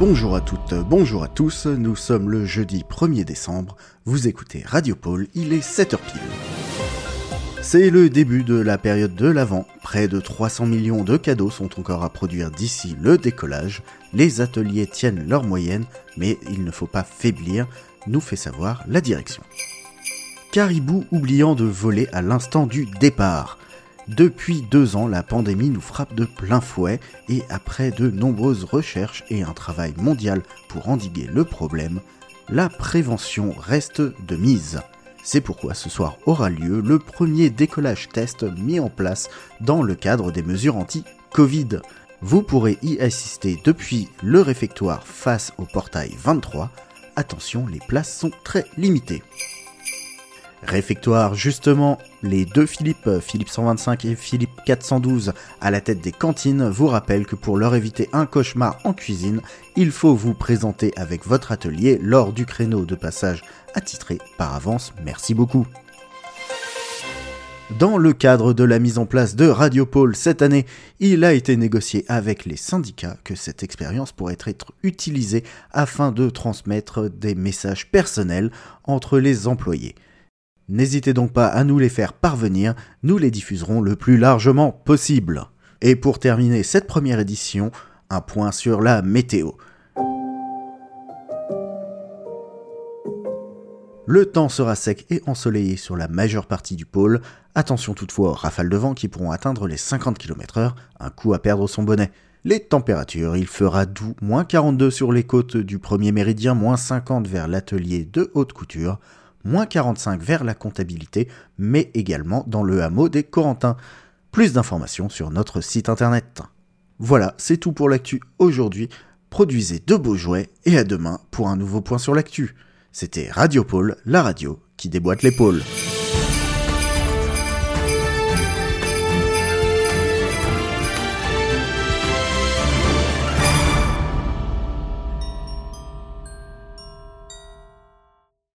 Bonjour à toutes, bonjour à tous, nous sommes le jeudi 1er décembre, vous écoutez Radio Pôle, il est 7h pile. C'est le début de la période de l'Avent, près de 300 millions de cadeaux sont encore à produire d'ici le décollage, les ateliers tiennent leur moyenne, mais il ne faut pas faiblir, nous fait savoir la direction. Caribou oubliant de voler à l'instant du départ. Depuis deux ans, la pandémie nous frappe de plein fouet et après de nombreuses recherches et un travail mondial pour endiguer le problème, la prévention reste de mise. C'est pourquoi ce soir aura lieu le premier décollage test mis en place dans le cadre des mesures anti-Covid. Vous pourrez y assister depuis le réfectoire face au portail 23. Attention, les places sont très limitées. Réfectoire, justement, les deux Philippe, Philippe 125 et Philippe 412 à la tête des cantines vous rappellent que pour leur éviter un cauchemar en cuisine, il faut vous présenter avec votre atelier lors du créneau de passage attitré par avance. Merci beaucoup. Dans le cadre de la mise en place de Radiopole cette année, il a été négocié avec les syndicats que cette expérience pourrait être utilisée afin de transmettre des messages personnels entre les employés. N'hésitez donc pas à nous les faire parvenir, nous les diffuserons le plus largement possible. Et pour terminer cette première édition, un point sur la météo. Le temps sera sec et ensoleillé sur la majeure partie du pôle. Attention toutefois aux rafales de vent qui pourront atteindre les 50 km/h, un coup à perdre son bonnet. Les températures, il fera doux, moins 42 sur les côtes du premier méridien, moins 50 vers l'atelier de haute couture, moins 45 vers la comptabilité, mais également dans le hameau des Corentins. Plus d'informations sur notre site internet. Voilà, c'est tout pour l'actu aujourd'hui. Produisez de beaux jouets et à demain pour un nouveau point sur l'actu. C'était Radio Pôle, la radio qui déboîte l'épaule.